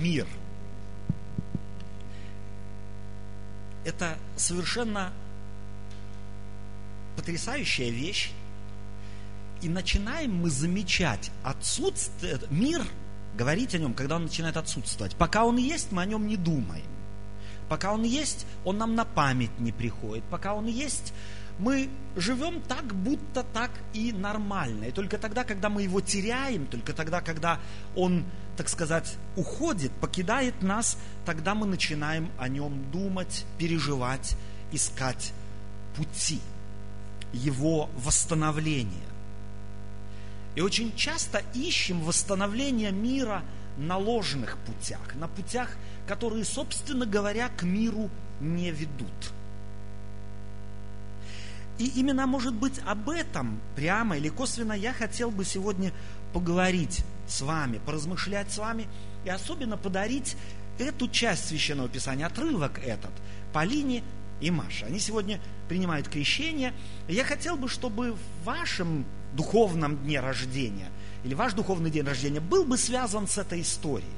мир. Это совершенно потрясающая вещь. И начинаем мы замечать отсутствие, мир, говорить о нем, когда он начинает отсутствовать. Пока он есть, мы о нем не думаем. Пока он есть, он нам на память не приходит. Пока он есть, мы живем так, будто так и нормально. И только тогда, когда мы его теряем, только тогда, когда он, так сказать, уходит, покидает нас, тогда мы начинаем о нем думать, переживать, искать пути его восстановления. И очень часто ищем восстановление мира на ложных путях, на путях, которые, собственно говоря, к миру не ведут – и именно, может быть, об этом прямо или косвенно я хотел бы сегодня поговорить с вами, поразмышлять с вами и особенно подарить эту часть Священного Писания, отрывок этот, Полине и Маше. Они сегодня принимают крещение. И я хотел бы, чтобы в вашем духовном дне рождения или ваш духовный день рождения был бы связан с этой историей.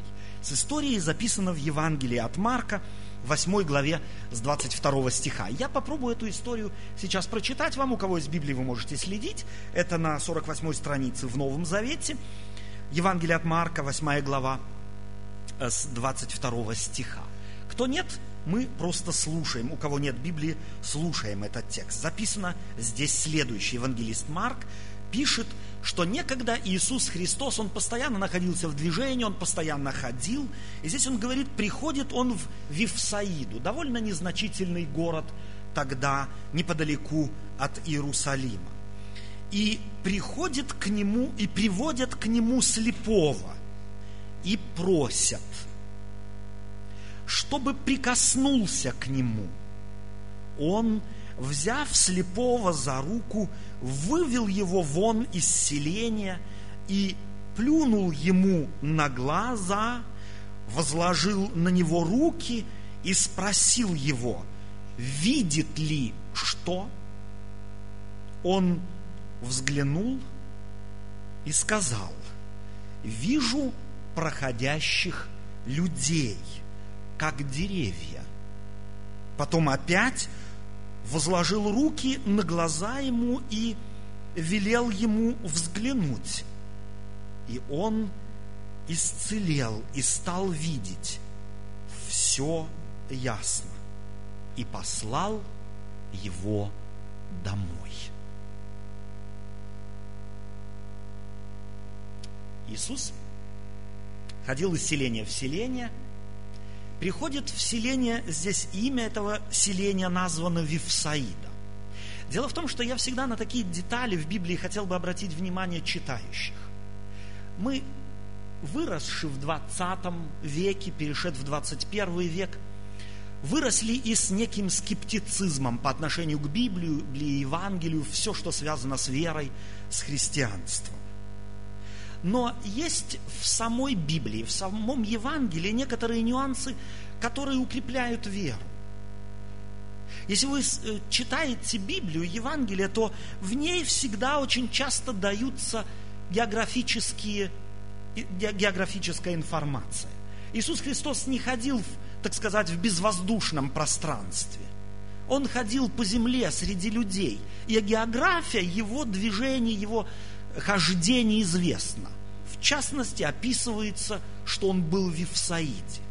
С историей, записанной в Евангелии от Марка, 8 главе с 22 стиха. Я попробую эту историю сейчас прочитать вам. У кого из Библии вы можете следить. Это на 48 странице в Новом Завете. Евангелие от Марка, 8 глава э, с 22 стиха. Кто нет, мы просто слушаем. У кого нет Библии, слушаем этот текст. Записано здесь следующее. Евангелист Марк пишет, что некогда Иисус Христос, Он постоянно находился в движении, Он постоянно ходил. И здесь Он говорит, приходит Он в Вифсаиду, довольно незначительный город тогда, неподалеку от Иерусалима. И приходит к Нему, и приводят к Нему слепого, и просят, чтобы прикоснулся к Нему. Он, взяв слепого за руку, вывел его вон из селения и плюнул ему на глаза, возложил на него руки и спросил его, видит ли что? Он взглянул и сказал, вижу проходящих людей, как деревья. Потом опять возложил руки на глаза ему и велел ему взглянуть. И он исцелел и стал видеть все ясно и послал его домой. Иисус ходил из селения в селение – приходит в селение, здесь имя этого селения названо Вифсаида. Дело в том, что я всегда на такие детали в Библии хотел бы обратить внимание читающих. Мы, выросши в 20 веке, перешед в 21 век, выросли и с неким скептицизмом по отношению к Библии, Евангелию, все, что связано с верой, с христианством. Но есть в самой Библии, в самом Евангелии некоторые нюансы, которые укрепляют веру. Если вы э, читаете Библию, Евангелие, то в ней всегда очень часто даются географические, географическая информация. Иисус Христос не ходил, так сказать, в безвоздушном пространстве. Он ходил по земле среди людей. И география его движений, его хождение известно. В частности, описывается, что он был в Вифсаиде.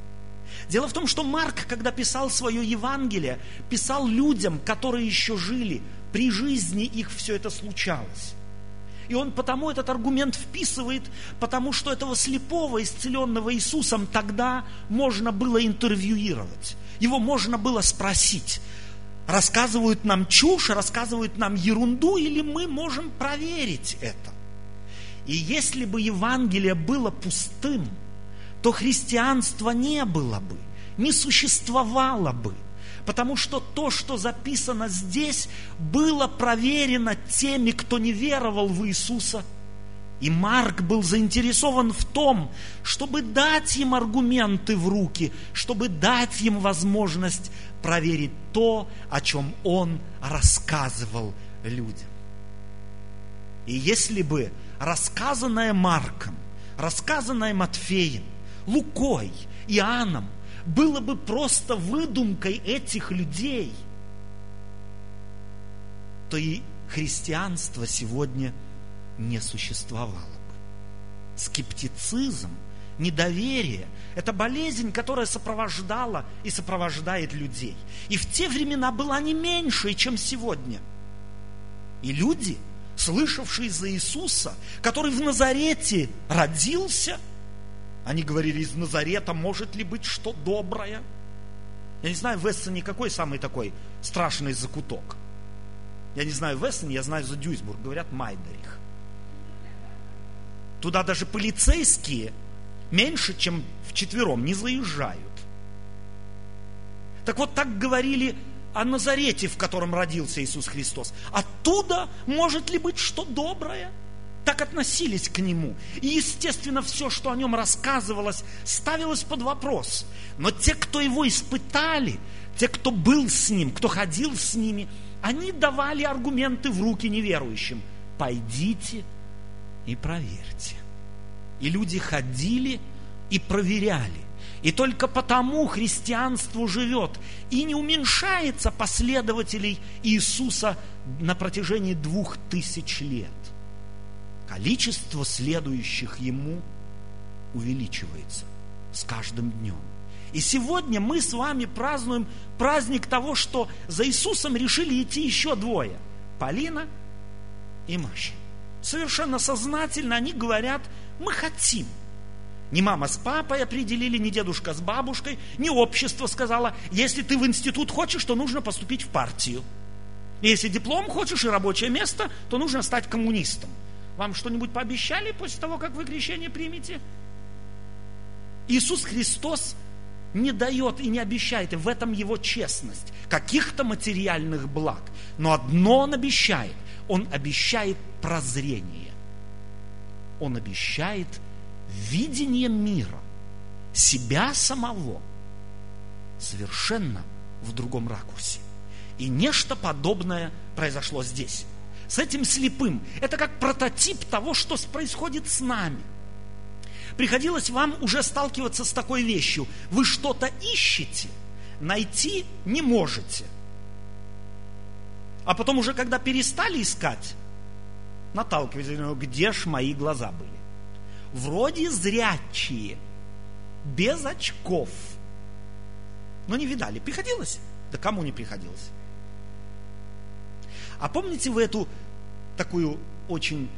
Дело в том, что Марк, когда писал свое Евангелие, писал людям, которые еще жили, при жизни их все это случалось. И он потому этот аргумент вписывает, потому что этого слепого, исцеленного Иисусом тогда можно было интервьюировать. Его можно было спросить, рассказывают нам чушь, рассказывают нам ерунду, или мы можем проверить это. И если бы Евангелие было пустым, то христианства не было бы, не существовало бы. Потому что то, что записано здесь, было проверено теми, кто не веровал в Иисуса. И Марк был заинтересован в том, чтобы дать им аргументы в руки, чтобы дать им возможность проверить то, о чем он рассказывал людям. И если бы рассказанное Марком, рассказанное Матфеем, Лукой Иоанном было бы просто выдумкой этих людей, то и христианство сегодня не существовало бы. Скептицизм, недоверие – это болезнь, которая сопровождала и сопровождает людей. И в те времена была не меньше, чем сегодня. И люди, слышавшие за Иисуса, который в Назарете родился, они говорили, из Назарета может ли быть что доброе? Я не знаю, в Эссене какой самый такой страшный закуток. Я не знаю в Эссене, я знаю за Дюйсбург, говорят Майдерих. Туда даже полицейские меньше, чем в четвером не заезжают. Так вот, так говорили о Назарете, в котором родился Иисус Христос. Оттуда может ли быть что доброе? Так относились к Нему. И, естественно, все, что о Нем рассказывалось, ставилось под вопрос. Но те, кто Его испытали, те, кто был с Ним, кто ходил с ними, они давали аргументы в руки неверующим. Пойдите и проверьте. И люди ходили и проверяли. И только потому христианство живет и не уменьшается последователей Иисуса на протяжении двух тысяч лет. Количество следующих Ему увеличивается с каждым днем. И сегодня мы с вами празднуем праздник того, что за Иисусом решили идти еще двое. Полина и Маша. Совершенно сознательно они говорят, мы хотим – ни мама с папой определили, ни дедушка с бабушкой, ни общество сказало, если ты в институт хочешь, то нужно поступить в партию. Если диплом хочешь и рабочее место, то нужно стать коммунистом. Вам что-нибудь пообещали после того, как вы крещение примете? Иисус Христос не дает и не обещает, и в этом его честность, каких-то материальных благ. Но одно он обещает. Он обещает прозрение. Он обещает видение мира, себя самого, совершенно в другом ракурсе. И нечто подобное произошло здесь. С этим слепым. Это как прототип того, что происходит с нами. Приходилось вам уже сталкиваться с такой вещью. Вы что-то ищете, найти не можете. А потом уже, когда перестали искать, наталкиваетесь, ну, где ж мои глаза были? Вроде зрячие, без очков. Но не видали. Приходилось? Да кому не приходилось? А помните вы эту такую очень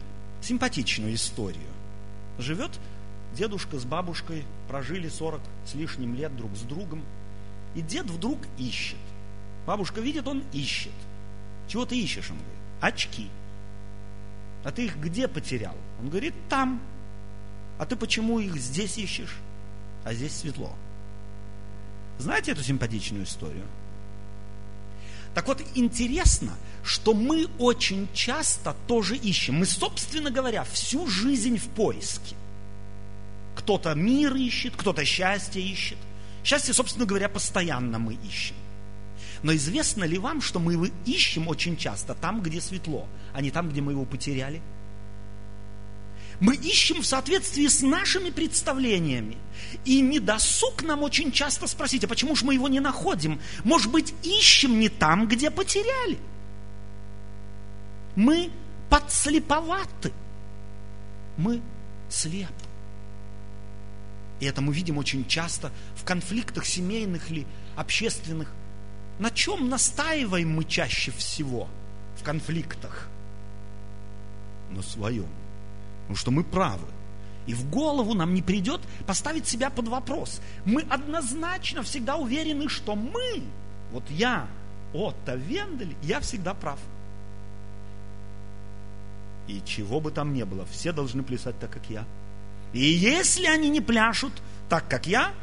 симпатичную историю? Живет дедушка с бабушкой, прожили 40 с лишним лет друг с другом. И дед вдруг ищет. Бабушка видит, он ищет. Чего ты ищешь? Он говорит, очки. А ты их где потерял? Он говорит, там. А ты почему их здесь ищешь, а здесь светло? Знаете эту симпатичную историю? Так вот, интересно, что мы очень часто тоже ищем. Мы, собственно говоря, всю жизнь в поиске. Кто-то мир ищет, кто-то счастье ищет. Счастье, собственно говоря, постоянно мы ищем. Но известно ли вам, что мы его ищем очень часто там, где светло, а не там, где мы его потеряли? Мы ищем в соответствии с нашими представлениями. И не досуг нам очень часто спросить, а почему же мы его не находим? Может быть, ищем не там, где потеряли. Мы подслеповаты. Мы слепы. И это мы видим очень часто в конфликтах семейных или общественных. На чем настаиваем мы чаще всего в конфликтах? На своем. Потому что мы правы. И в голову нам не придет поставить себя под вопрос. Мы однозначно всегда уверены, что мы, вот я, Отто Вендель, я всегда прав. И чего бы там ни было, все должны плясать так, как я. И если они не пляшут так, как я,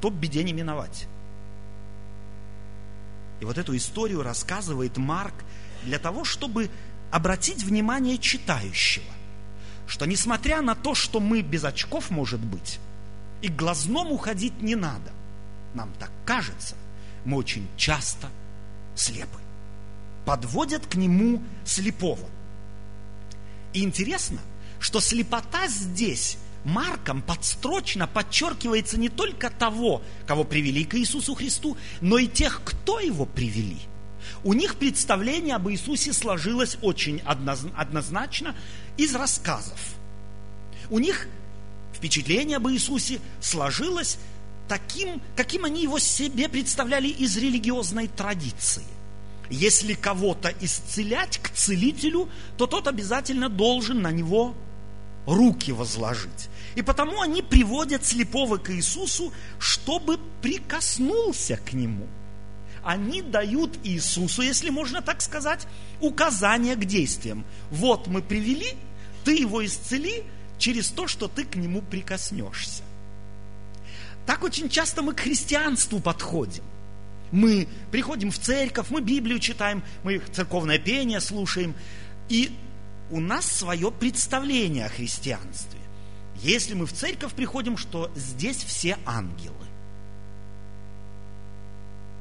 то беде не миновать. И вот эту историю рассказывает Марк для того, чтобы обратить внимание читающего что несмотря на то, что мы без очков, может быть, и к глазному ходить не надо, нам так кажется, мы очень часто слепы. Подводят к нему слепого. И интересно, что слепота здесь Марком подстрочно подчеркивается не только того, кого привели к Иисусу Христу, но и тех, кто его привели. У них представление об Иисусе сложилось очень однозначно из рассказов. У них впечатление об Иисусе сложилось таким, каким они его себе представляли из религиозной традиции. Если кого-то исцелять к целителю, то тот обязательно должен на него руки возложить. И потому они приводят слепого к Иисусу, чтобы прикоснулся к нему. Они дают Иисусу, если можно так сказать, указания к действиям. Вот мы привели, ты его исцели через то, что ты к нему прикоснешься. Так очень часто мы к христианству подходим. Мы приходим в церковь, мы Библию читаем, мы церковное пение слушаем, и у нас свое представление о христианстве. Если мы в церковь приходим, что здесь все ангелы.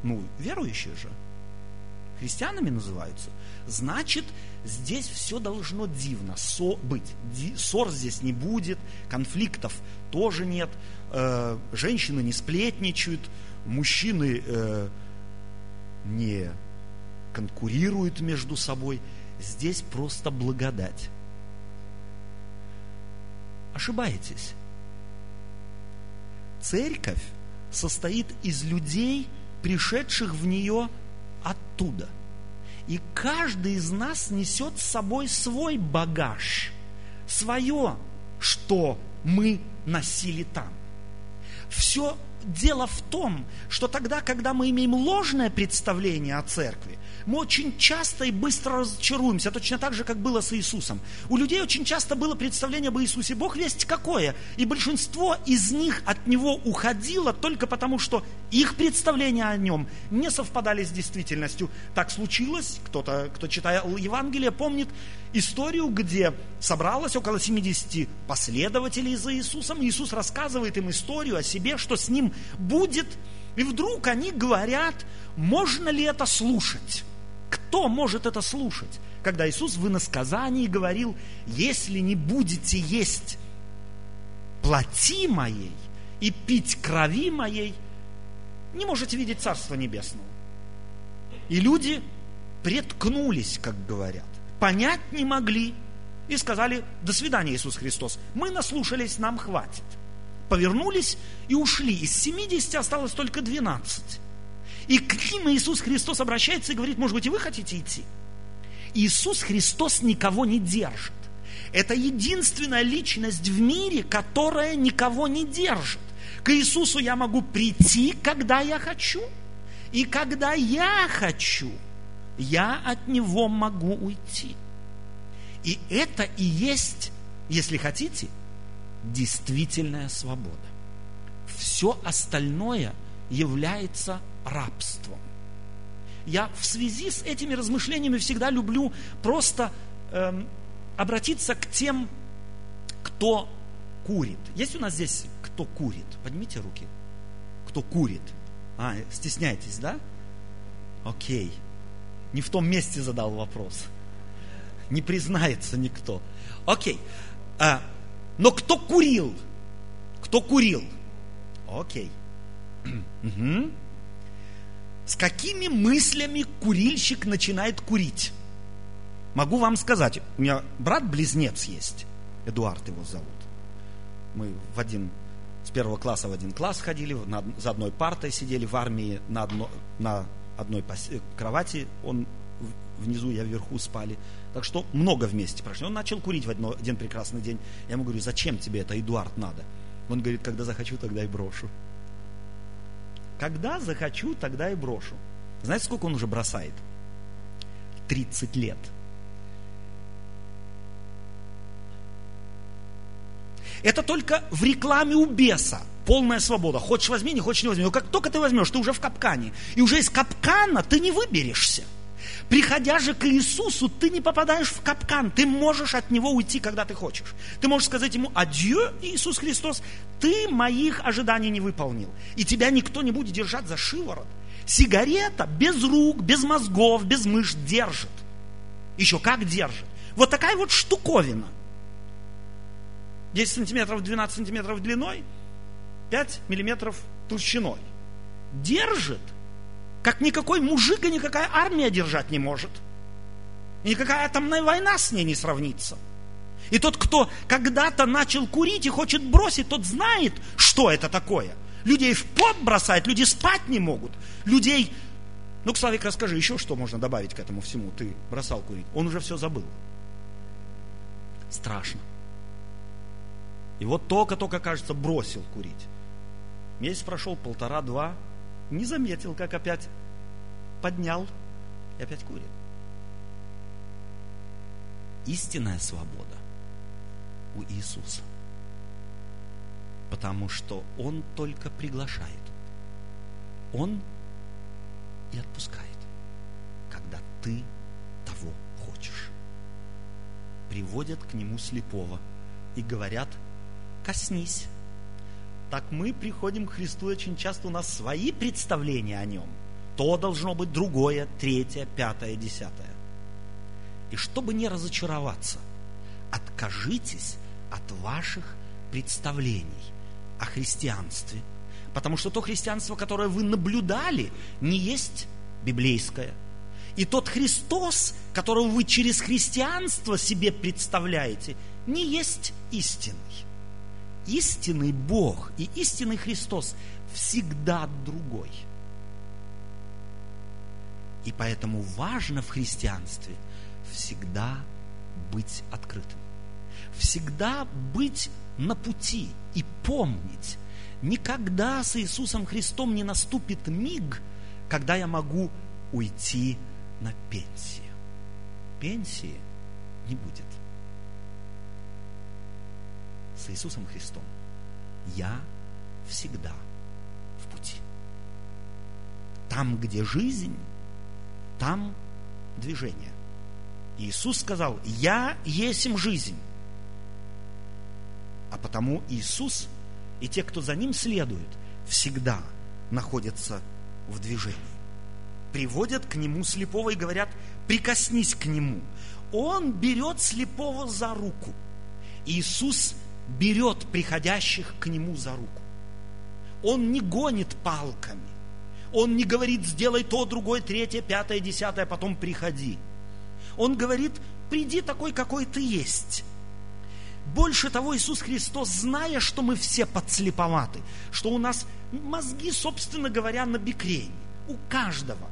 Ну, верующие же. Христианами называются. Значит, здесь все должно дивно со, быть. Ссор здесь не будет, конфликтов тоже нет, э, женщины не сплетничают, мужчины э, не конкурируют между собой. Здесь просто благодать. Ошибаетесь. Церковь состоит из людей, пришедших в нее оттуда. И каждый из нас несет с собой свой багаж, свое, что мы носили там. Все дело в том, что тогда, когда мы имеем ложное представление о церкви, мы очень часто и быстро разочаруемся, точно так же, как было с Иисусом. У людей очень часто было представление об Иисусе, Бог весть какое, и большинство из них от Него уходило только потому, что их представления о Нем не совпадали с действительностью. Так случилось, кто-то, кто читал Евангелие, помнит историю, где собралось около 70 последователей за Иисусом, Иисус рассказывает им историю о себе, что с Ним будет, и вдруг они говорят, можно ли это слушать? Кто может это слушать? Когда Иисус в иносказании говорил, если не будете есть плоти моей и пить крови моей, не можете видеть Царство Небесного. И люди преткнулись, как говорят, понять не могли и сказали, до свидания, Иисус Христос, мы наслушались, нам хватит. Повернулись и ушли. Из 70 осталось только 12. И к ним Иисус Христос обращается и говорит, может быть, и вы хотите идти? Иисус Христос никого не держит. Это единственная личность в мире, которая никого не держит. К Иисусу я могу прийти, когда я хочу. И когда я хочу, я от Него могу уйти. И это и есть, если хотите, действительная свобода. Все остальное является рабством. Я в связи с этими размышлениями всегда люблю просто эм, обратиться к тем, кто курит. Есть у нас здесь кто курит? Поднимите руки. Кто курит? А, стесняетесь, да? Окей. Не в том месте задал вопрос. Не признается никто. Окей. А, но кто курил? Кто курил? Окей. Угу. С какими мыслями курильщик начинает курить? Могу вам сказать, у меня брат-близнец есть, Эдуард его зовут. Мы в один, с первого класса в один класс ходили, на, за одной партой сидели в армии на, одно, на одной кровати, он внизу, я вверху спали. Так что много вместе прошли. Он начал курить в одно, один прекрасный день. Я ему говорю, зачем тебе это, Эдуард, надо? Он говорит, когда захочу, тогда и брошу. Когда захочу, тогда и брошу. Знаете, сколько он уже бросает? 30 лет. Это только в рекламе у беса. Полная свобода. Хочешь возьми, не хочешь не возьми. Но как только ты возьмешь, ты уже в капкане. И уже из капкана ты не выберешься. Приходя же к Иисусу, ты не попадаешь в капкан, ты можешь от Него уйти, когда ты хочешь. Ты можешь сказать Ему, адью, Иисус Христос, ты моих ожиданий не выполнил, и тебя никто не будет держать за шиворот. Сигарета без рук, без мозгов, без мышц держит. Еще как держит. Вот такая вот штуковина. 10 сантиметров, 12 сантиметров длиной, 5 миллиметров толщиной. Держит, как никакой мужик и никакая армия держать не может. И никакая атомная война с ней не сравнится. И тот, кто когда-то начал курить и хочет бросить, тот знает, что это такое. Людей в пот бросает, люди спать не могут. Людей... Ну, Славик, расскажи еще, что можно добавить к этому всему. Ты бросал курить. Он уже все забыл. Страшно. И вот только-только, кажется, бросил курить. Месяц прошел, полтора-два, не заметил, как опять поднял и опять курит. Истинная свобода у Иисуса. Потому что Он только приглашает. Он и отпускает, когда ты того хочешь. Приводят к Нему слепого и говорят, коснись. Так мы приходим к Христу, очень часто у нас свои представления о Нем. То должно быть другое, третье, пятое, десятое. И чтобы не разочароваться, откажитесь от ваших представлений о христианстве. Потому что то христианство, которое вы наблюдали, не есть библейское. И тот Христос, которого вы через христианство себе представляете, не есть истинный. Истинный Бог и истинный Христос всегда другой. И поэтому важно в христианстве всегда быть открытым всегда быть на пути и помнить, никогда с Иисусом Христом не наступит миг, когда я могу уйти на пенсию. Пенсии не будет. С Иисусом Христом я всегда в пути. Там, где жизнь, там движение. Иисус сказал, я есмь жизнь. А потому Иисус и те, кто за Ним следует, всегда находятся в движении. Приводят к Нему слепого и говорят, прикоснись к Нему. Он берет слепого за руку. Иисус берет приходящих к Нему за руку. Он не гонит палками. Он не говорит, сделай то, другое, третье, пятое, десятое, а потом приходи. Он говорит, приди такой, какой ты есть. Больше того, Иисус Христос, зная, что мы все подслеповаты, что у нас мозги, собственно говоря, на бикрень, у каждого.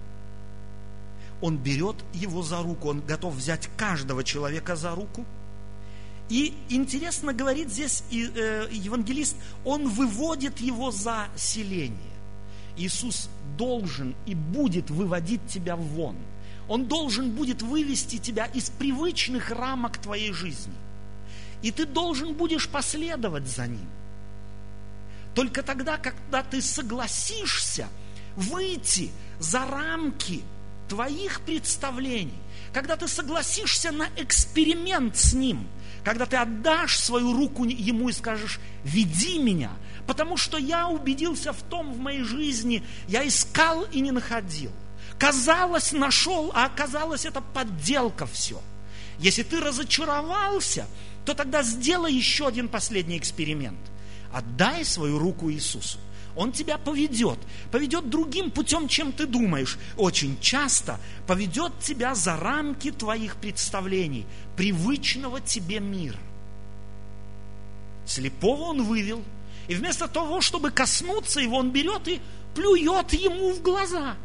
Он берет его за руку, он готов взять каждого человека за руку. И интересно говорит здесь э, евангелист, он выводит его за селение. Иисус должен и будет выводить тебя вон. Он должен будет вывести тебя из привычных рамок твоей жизни. И ты должен будешь последовать за ним. Только тогда, когда ты согласишься выйти за рамки твоих представлений, когда ты согласишься на эксперимент с ним, когда ты отдашь свою руку ему и скажешь, веди меня, потому что я убедился в том в моей жизни, я искал и не находил. Казалось, нашел, а оказалось, это подделка все. Если ты разочаровался, то тогда сделай еще один последний эксперимент. Отдай свою руку Иисусу. Он тебя поведет, поведет другим путем, чем ты думаешь. Очень часто поведет тебя за рамки твоих представлений, привычного тебе мира. Слепого он вывел, и вместо того, чтобы коснуться его, он берет и плюет ему в глаза.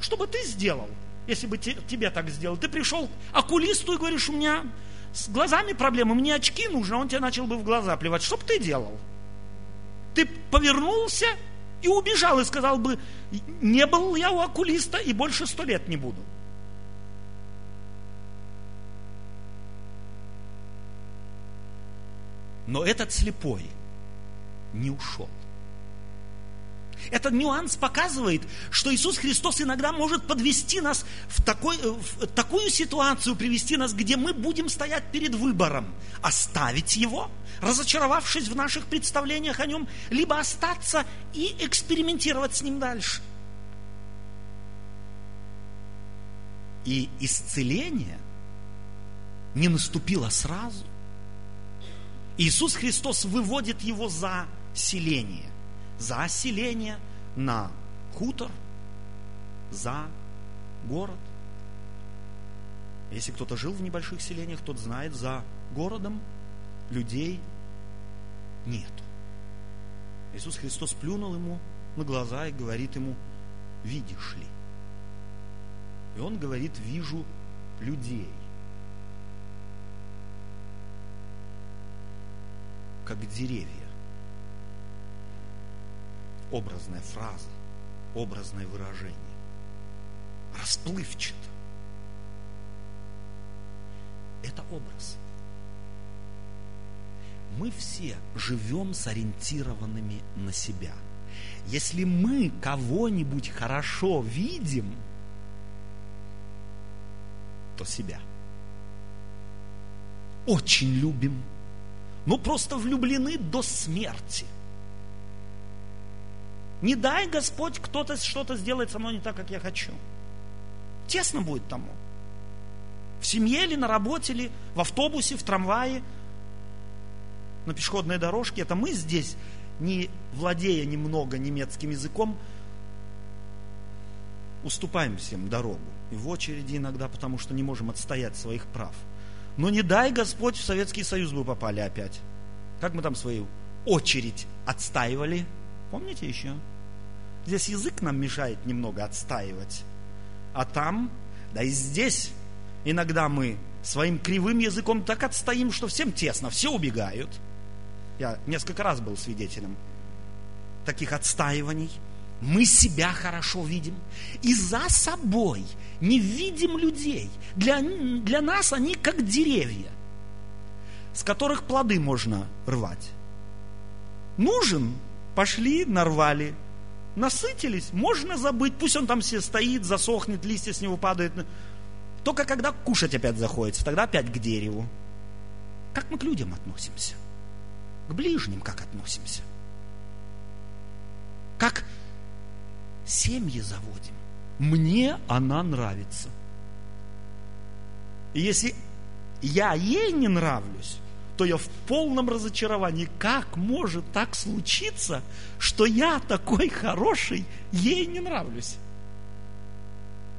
Что бы ты сделал, если бы тебе так сделал? Ты пришел к окулисту и говоришь, у меня с глазами проблемы, мне очки нужны, а он тебе начал бы в глаза плевать. Что бы ты делал? Ты повернулся и убежал, и сказал бы, не был я у окулиста и больше сто лет не буду. Но этот слепой не ушел. Этот нюанс показывает, что Иисус Христос иногда может подвести нас в, такой, э, в такую ситуацию, привести нас, где мы будем стоять перед выбором. Оставить Его, разочаровавшись в наших представлениях о Нем, либо остаться и экспериментировать с Ним дальше. И исцеление не наступило сразу. Иисус Христос выводит его за селение. За селение на хутор, за город. Если кто-то жил в небольших селениях, тот знает, за городом людей нету. Иисус Христос плюнул ему на глаза и говорит ему, видишь ли? И он говорит, вижу людей. Как деревья. Образная фраза, образное выражение. Расплывчато. Это образ. Мы все живем сориентированными на себя. Если мы кого-нибудь хорошо видим, то себя. Очень любим. Ну, просто влюблены до смерти. Не дай Господь, кто-то что-то сделает со мной не так, как я хочу. Тесно будет тому. В семье или на работе, или в автобусе, в трамвае, на пешеходной дорожке. Это мы здесь, не владея немного немецким языком, уступаем всем дорогу. И в очереди иногда, потому что не можем отстоять своих прав. Но не дай Господь, в Советский Союз бы попали опять. Как мы там свою очередь отстаивали? Помните еще? Здесь язык нам мешает немного отстаивать. А там, да и здесь иногда мы своим кривым языком так отстоим, что всем тесно, все убегают. Я несколько раз был свидетелем таких отстаиваний. Мы себя хорошо видим. И за собой не видим людей. Для, для нас они как деревья, с которых плоды можно рвать. Нужен, пошли, нарвали, насытились, можно забыть, пусть он там все стоит, засохнет, листья с него падают. Только когда кушать опять заходится, тогда опять к дереву. Как мы к людям относимся? К ближним как относимся? Как семьи заводим? Мне она нравится. И если я ей не нравлюсь, то я в полном разочаровании. Как может так случиться, что я такой хороший, ей не нравлюсь?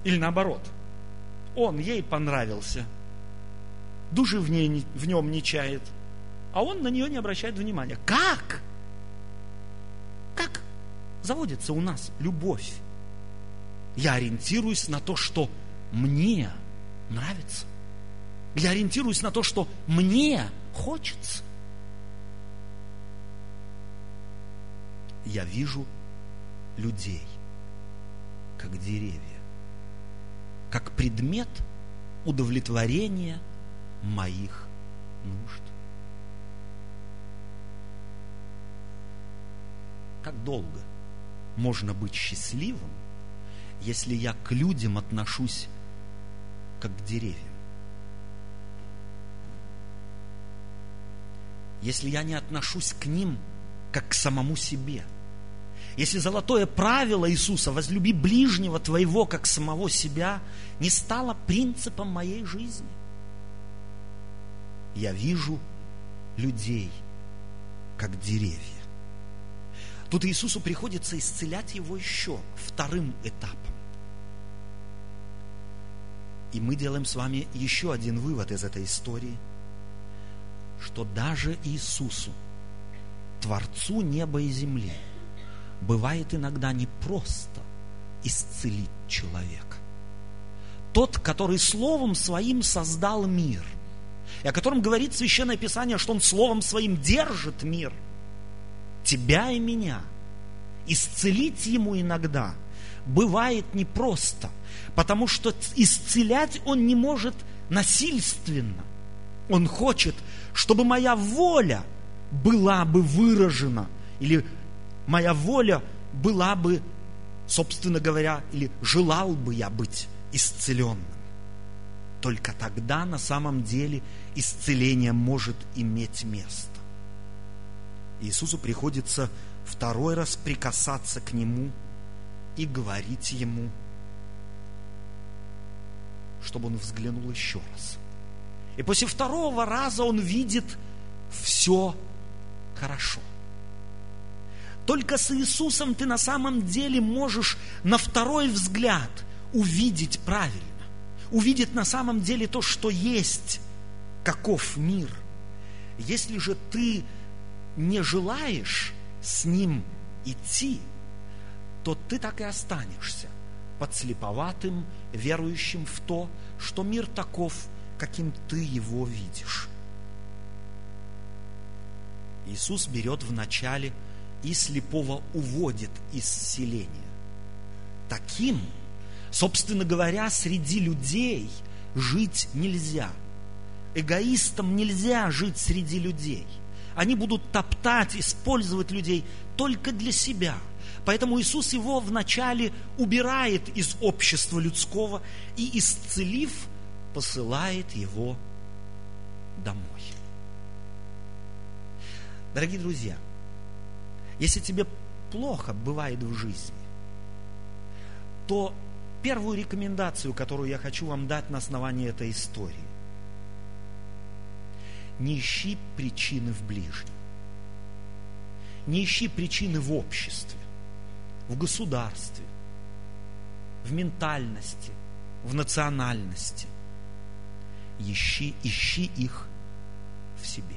Или наоборот, он ей понравился, души в, ней, в нем не чает, а он на нее не обращает внимания. Как? Как заводится у нас любовь? Я ориентируюсь на то, что мне нравится. Я ориентируюсь на то, что мне хочется. Я вижу людей, как деревья, как предмет удовлетворения моих нужд. Как долго можно быть счастливым, если я к людям отношусь как к деревьям? Если я не отношусь к ним как к самому себе. Если золотое правило Иисуса «возлюби ближнего твоего, как самого себя» не стало принципом моей жизни. Я вижу людей, как деревья. Тут Иисусу приходится исцелять его еще вторым этапом. И мы делаем с вами еще один вывод из этой истории – что даже Иисусу, Творцу неба и земли, бывает иногда непросто исцелить человека. Тот, который Словом Своим создал мир, и о котором говорит Священное Писание, что Он Словом Своим держит мир, тебя и меня, исцелить Ему иногда бывает непросто, потому что исцелять Он не может насильственно. Он хочет, чтобы моя воля была бы выражена, или моя воля была бы, собственно говоря, или желал бы я быть исцеленным. Только тогда на самом деле исцеление может иметь место. Иисусу приходится второй раз прикасаться к Нему и говорить Ему, чтобы Он взглянул еще раз – и после второго раза он видит все хорошо. Только с Иисусом ты на самом деле можешь на второй взгляд увидеть правильно, увидеть на самом деле то, что есть, каков мир. Если же ты не желаешь с Ним идти, то ты так и останешься подслеповатым, верующим в то, что мир таков, каким ты его видишь. Иисус берет в начале и слепого уводит из селения. Таким, собственно говоря, среди людей жить нельзя. Эгоистам нельзя жить среди людей. Они будут топтать, использовать людей только для себя. Поэтому Иисус его вначале убирает из общества людского и, исцелив, посылает его домой. Дорогие друзья, если тебе плохо бывает в жизни, то первую рекомендацию, которую я хочу вам дать на основании этой истории, не ищи причины в ближнем. Не ищи причины в обществе, в государстве, в ментальности, в национальности. Ищи, ищи их в себе.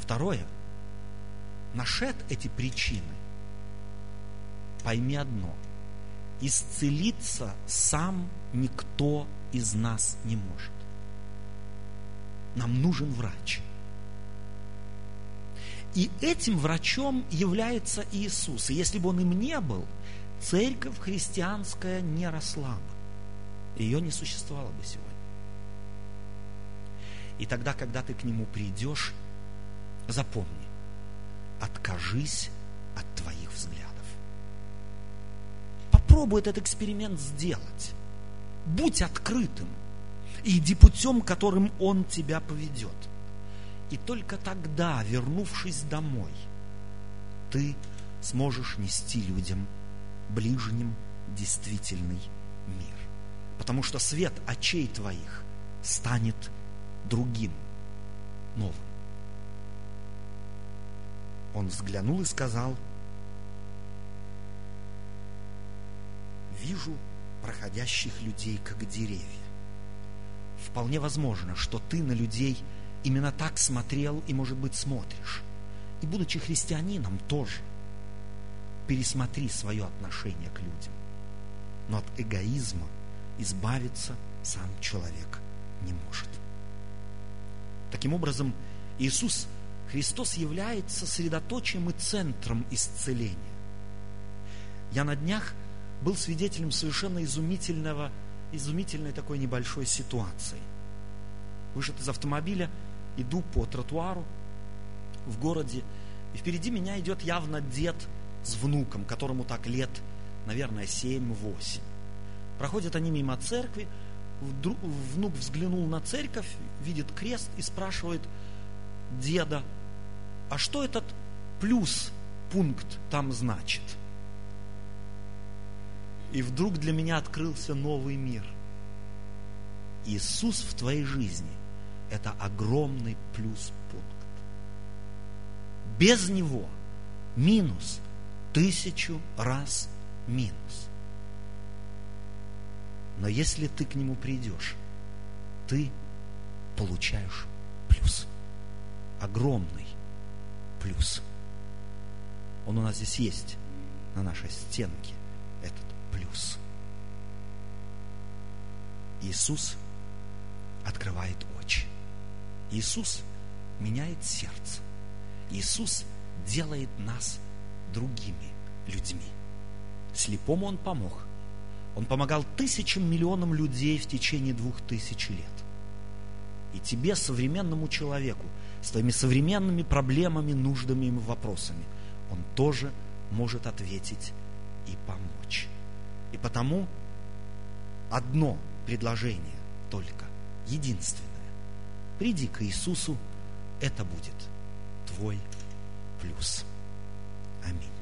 Второе. Нашед эти причины. Пойми одно. Исцелиться сам никто из нас не может. Нам нужен врач. И этим врачом является Иисус. И если бы он им не был, церковь христианская не росла бы. Ее не существовало бы сегодня. И тогда, когда ты к нему придешь, Запомни, откажись от твоих взглядов. Попробуй этот эксперимент сделать. Будь открытым и иди путем, которым он тебя поведет. И только тогда, вернувшись домой, ты сможешь нести людям, ближним, действительный мир. Потому что свет очей твоих станет другим, новым. Он взглянул и сказал, вижу проходящих людей, как деревья. Вполне возможно, что ты на людей именно так смотрел и, может быть, смотришь. И, будучи христианином, тоже пересмотри свое отношение к людям. Но от эгоизма избавиться сам человек не может. Таким образом, Иисус Христос является средоточием и центром исцеления. Я на днях был свидетелем совершенно изумительного, изумительной такой небольшой ситуации. Вышел из автомобиля, иду по тротуару в городе, и впереди меня идет явно дед с внуком, которому так лет, наверное, 7-8. Проходят они мимо церкви, внук взглянул на церковь, видит крест и спрашивает деда, а что этот плюс пункт там значит? И вдруг для меня открылся новый мир. Иисус в твоей жизни – это огромный плюс пункт. Без Него минус тысячу раз минус. Но если ты к Нему придешь, ты получаешь плюс. Огромный плюс. Он у нас здесь есть, на нашей стенке, этот плюс. Иисус открывает очи. Иисус меняет сердце. Иисус делает нас другими людьми. Слепому Он помог. Он помогал тысячам, миллионам людей в течение двух тысяч лет. И тебе, современному человеку, с твоими современными проблемами, нуждами и вопросами, Он тоже может ответить и помочь. И потому одно предложение только, единственное. Приди к Иисусу, это будет твой плюс. Amén.